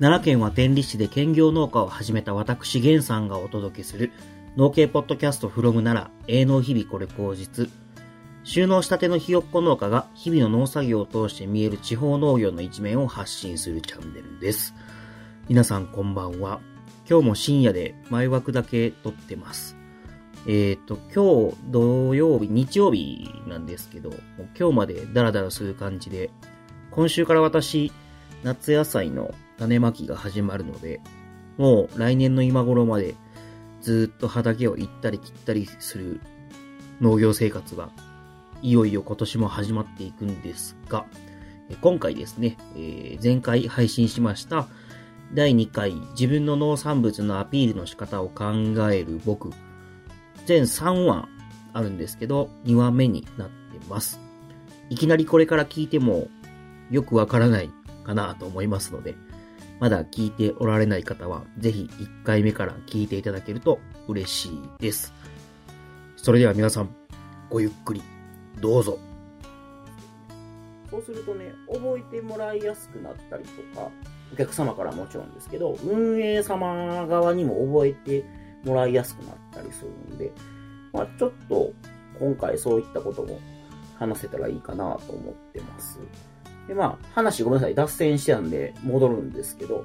奈良県は天理市で兼業農家を始めた私源さんがお届けする農系ポッドキャストフロム奈良営農日々これ口実。収納したてのひよっこ農家が日々の農作業を通して見える地方農業の一面を発信するチャンネルです。皆さんこんばんは。今日も深夜で前枠だけ撮ってます。えっ、ー、と、今日土曜日、日曜日なんですけど、今日までダラダラする感じで、今週から私、夏野菜の種まきが始まるので、もう来年の今頃までずっと畑を行ったり切ったりする農業生活がいよいよ今年も始まっていくんですが、今回ですね、えー、前回配信しました第2回自分の農産物のアピールの仕方を考える僕、全3話あるんですけど、2話目になってます。いきなりこれから聞いてもよくわからないかなと思いますので、まだ聞いておられない方は、ぜひ1回目から聞いていただけると嬉しいです。それでは皆さん、ごゆっくり、どうぞ。そうするとね、覚えてもらいやすくなったりとか、お客様からもちろんですけど、運営様側にも覚えてもらいやすくなったりするんで、まあちょっと今回そういったことも話せたらいいかなと思ってます。で、まあ、話ごめんなさい、脱線してたんで戻るんですけど、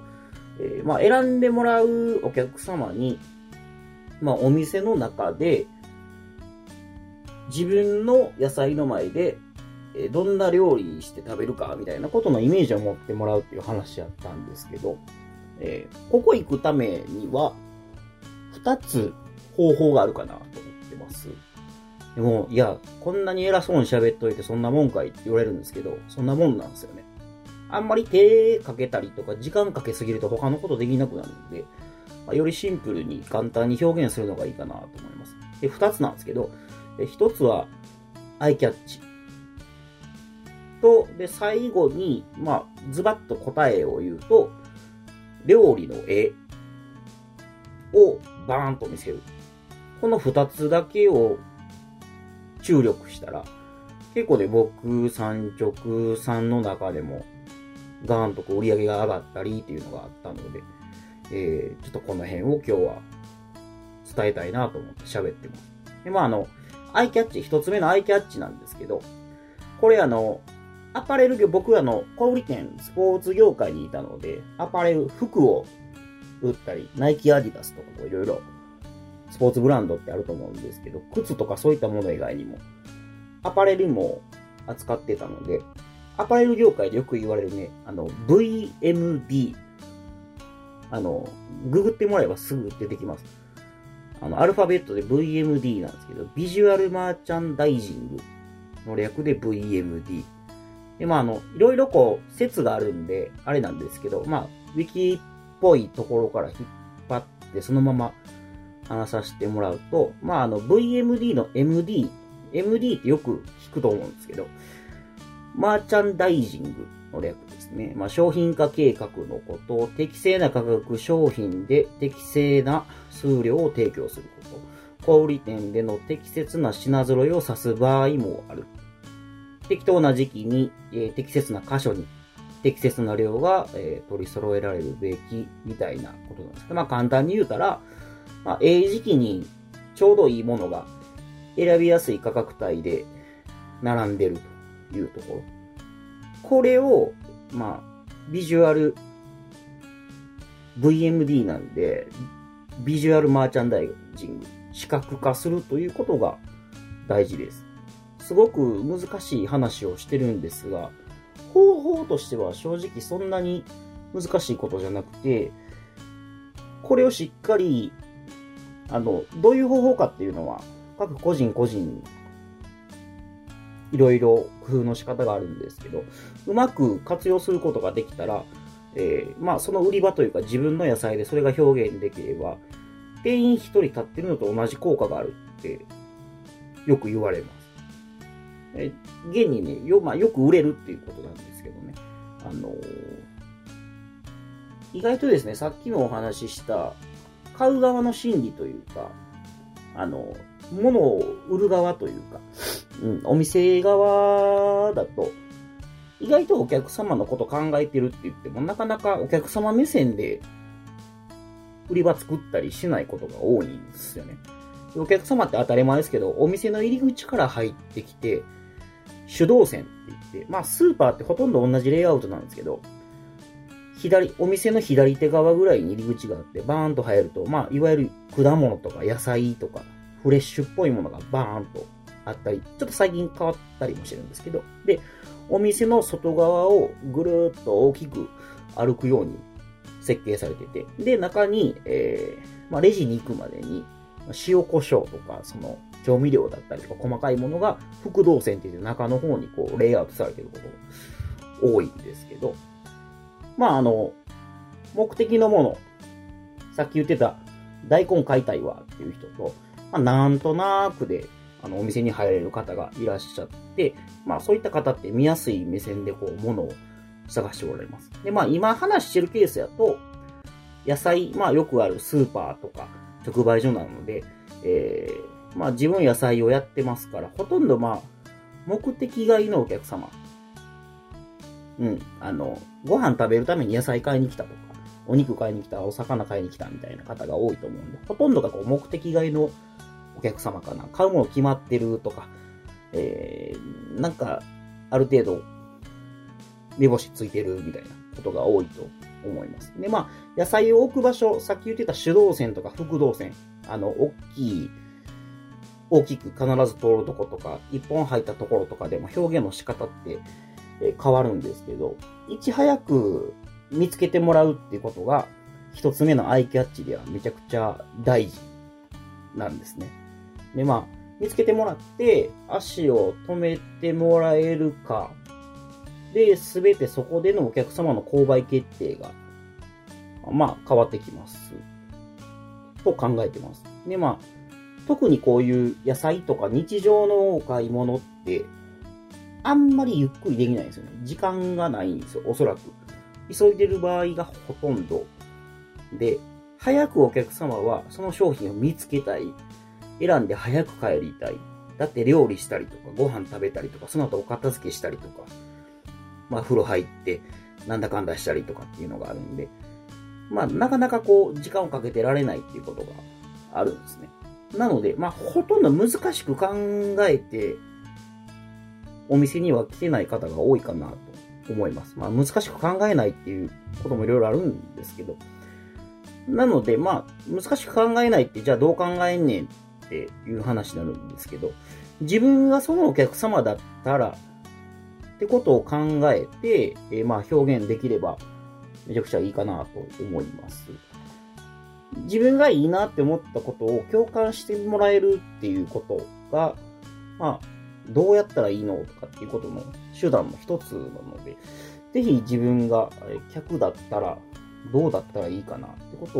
えー、まあ、選んでもらうお客様に、まあ、お店の中で、自分の野菜の前で、えどんな料理にして食べるか、みたいなことのイメージを持ってもらうっていう話やったんですけど、えー、ここ行くためには、二つ方法があるかなと思ってます。でも、いや、こんなに偉そうに喋っといてそんなもんかいって言われるんですけど、そんなもんなんですよね。あんまり手かけたりとか時間かけすぎると他のことできなくなるんで、まあ、よりシンプルに簡単に表現するのがいいかなと思います。で、二つなんですけど、で一つは、アイキャッチ。と、で、最後に、まあ、ズバッと答えを言うと、料理の絵をバーンと見せる。この二つだけを注力したら、結構ね、僕、産直さんの中でも、ガーンとこう売り上げが上がったりっていうのがあったので、えー、ちょっとこの辺を今日は伝えたいなと思って喋ってます。で、まああの、アイキャッチ、一つ目のアイキャッチなんですけど、これあの、アパレル業、僕あの、小売店、スポーツ業界にいたので、アパレル、服を売ったり、ナイキアディダスとかいろいろスポーツブランドってあると思うんですけど、靴とかそういったもの以外にも、アパレルも扱ってたので、アパレル業界でよく言われるね、あの、VMD。あの、ググってもらえばすぐ出てきます。あの、アルファベットで VMD なんですけど、ビジュアルマーチャンダイジングの略で VMD。で、まあ、あの、いろいろこう、説があるんで、あれなんですけど、まあ、ウィキっぽいところから引っ張って、そのまま話させてもらうと、まあ、あの、VMD の MD、MD ってよく聞くと思うんですけど、マーチャンダイジングの略ですね。まあ、商品化計画のことを適正な価格商品で適正な数量を提供すること。小売店での適切な品揃えを指す場合もある。適当な時期に、えー、適切な箇所に適切な量が、えー、取り揃えられるべきみたいなことなんですけど、まあ簡単に言うたら、まあ、ええ時期にちょうどいいものが選びやすい価格帯で並んでるというところ。これを、まあ、ビジュアル VMD なんで、ビジュアルマーチャンダイジング、視覚化するということが大事です。すごく難しい話をしてるんですが、方法としては正直そんなに難しいことじゃなくて、これをしっかりあの、どういう方法かっていうのは、各個人個人、いろいろ工夫の仕方があるんですけど、うまく活用することができたら、えー、まあ、その売り場というか自分の野菜でそれが表現できれば、店員一人立ってるのと同じ効果があるって、よく言われます。え現にね、よ、まあ、よく売れるっていうことなんですけどね。あのー、意外とですね、さっきもお話しした、買う側の心理というか、あの、物を売る側というか、うん、お店側だと、意外とお客様のこと考えてるって言っても、なかなかお客様目線で売り場作ったりしないことが多いんですよね。お客様って当たり前ですけど、お店の入り口から入ってきて、手動線って言って、まあスーパーってほとんど同じレイアウトなんですけど、左、お店の左手側ぐらいに入り口があって、バーンと入ると、まあ、いわゆる果物とか野菜とか、フレッシュっぽいものがバーンとあったり、ちょっと最近変わったりもしてるんですけど、で、お店の外側をぐるーっと大きく歩くように設計されてて、で、中に、えー、まあ、レジに行くまでに、塩胡椒とか、その、調味料だったりとか、細かいものが、副動線って言って中の方にこう、レイアウトされてること多いんですけど、まあ、あの、目的のもの、さっき言ってた、大根買いたいわっていう人と、まあ、なんとなくで、あの、お店に入れる方がいらっしゃって、まあ、そういった方って見やすい目線でこう、ものを探しておられます。で、まあ、今話してるケースやと、野菜、まあ、よくあるスーパーとか、直売所なので、えー、まあ、自分野菜をやってますから、ほとんどまあ、目的外のお客様うん、あの、ご飯食べるために野菜買いに来たとか、お肉買いに来た、お魚買いに来たみたいな方が多いと思うんで、ほとんどがこう目的外のお客様かな。買うもの決まってるとか、えー、なんか、ある程度、目星ついてるみたいなことが多いと思います。で、まあ、野菜を置く場所、さっき言ってた手動線とか副動線、あの、大きい、大きく必ず通るとことか、一本入ったところとかでも表現の仕方って、変わるんですけど、いち早く見つけてもらうっていうことが、一つ目のアイキャッチではめちゃくちゃ大事なんですね。で、まあ、見つけてもらって、足を止めてもらえるか、で、すべてそこでのお客様の購買決定が、まあ、変わってきます。と考えてます。で、まあ、特にこういう野菜とか日常のお買い物って、あんまりゆっくりできないんですよね。時間がないんですよ、おそらく。急いでる場合がほとんど。で、早くお客様はその商品を見つけたい。選んで早く帰りたい。だって料理したりとか、ご飯食べたりとか、その後お片付けしたりとか、まあ風呂入って、なんだかんだしたりとかっていうのがあるんで、まあなかなかこう、時間をかけてられないっていうことがあるんですね。なので、まあほとんど難しく考えて、お店には来てない方が多いかなと思います。まあ難しく考えないっていうこともいろいろあるんですけど。なので、まあ難しく考えないってじゃあどう考えんねんっていう話になるんですけど、自分がそのお客様だったらってことを考えて、えー、まあ表現できればめちゃくちゃいいかなと思います。自分がいいなって思ったことを共感してもらえるっていうことが、まあ、どうやったらいいのとかっていうことの手段の一つなので、ぜひ自分が客だったらどうだったらいいかなってこと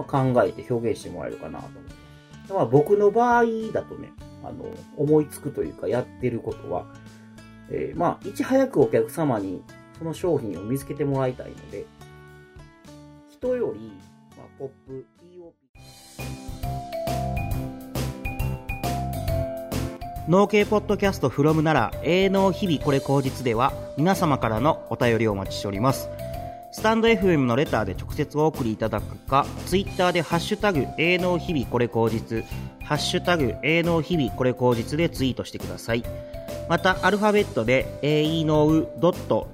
を考えて表現してもらえるかなと思います。まあ、僕の場合だとね、あの、思いつくというかやってることは、えー、まあ、いち早くお客様にその商品を見つけてもらいたいので、人より、まあ、ポップ、農系ポッドキャスト from なら、営農日々これ口実では、皆様からのお便りをお待ちしております。スタンド FM のレターで直接お送りいただくか、ツイッターでハッシュタグ、営農日々これ口実、ハッシュタグ、営農日々これ口実でツイートしてください。また、アルファベットで、a e n o u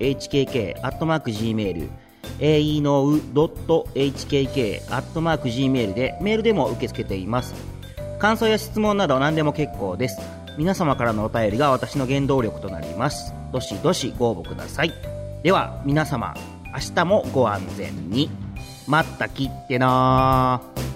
h k k g m a i l a e n o u h k k g m a i l でメールでも受け付けています。感想や質問など何でも結構です。皆様からのお便りが私の原動力となります。どしどしご応募ください。では、皆様、明日もご安全に。まったきってなー。